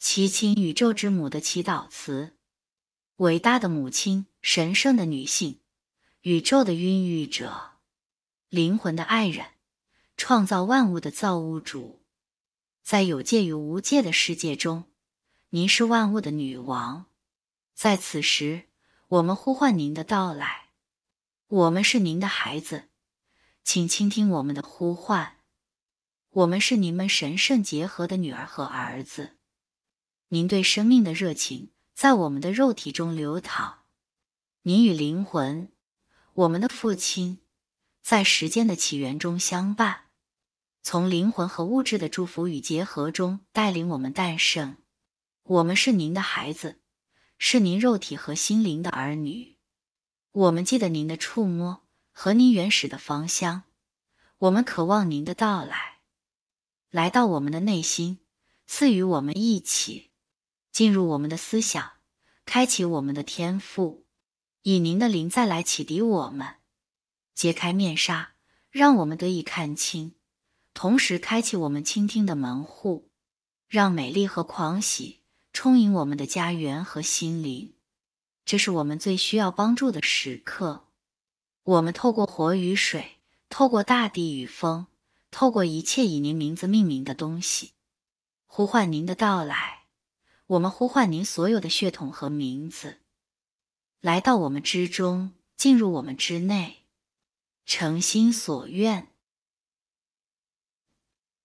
祈请宇宙之母的祈祷词，伟大的母亲，神圣的女性，宇宙的孕育者，灵魂的爱人，创造万物的造物主，在有界与无界的世界中，您是万物的女王。在此时，我们呼唤您的到来，我们是您的孩子，请倾听我们的呼唤。我们是您们神圣结合的女儿和儿子。您对生命的热情在我们的肉体中流淌，您与灵魂，我们的父亲，在时间的起源中相伴，从灵魂和物质的祝福与结合中带领我们诞生。我们是您的孩子，是您肉体和心灵的儿女。我们记得您的触摸和您原始的芳香，我们渴望您的到来，来到我们的内心，赐予我们一起。进入我们的思想，开启我们的天赋，以您的灵再来启迪我们，揭开面纱，让我们得以看清，同时开启我们倾听的门户，让美丽和狂喜充盈我们的家园和心灵。这是我们最需要帮助的时刻。我们透过火与水，透过大地与风，透过一切以您名字命名的东西，呼唤您的到来。我们呼唤您所有的血统和名字，来到我们之中，进入我们之内，诚心所愿。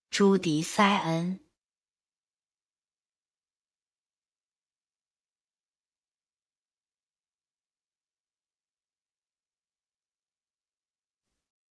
朱迪塞恩。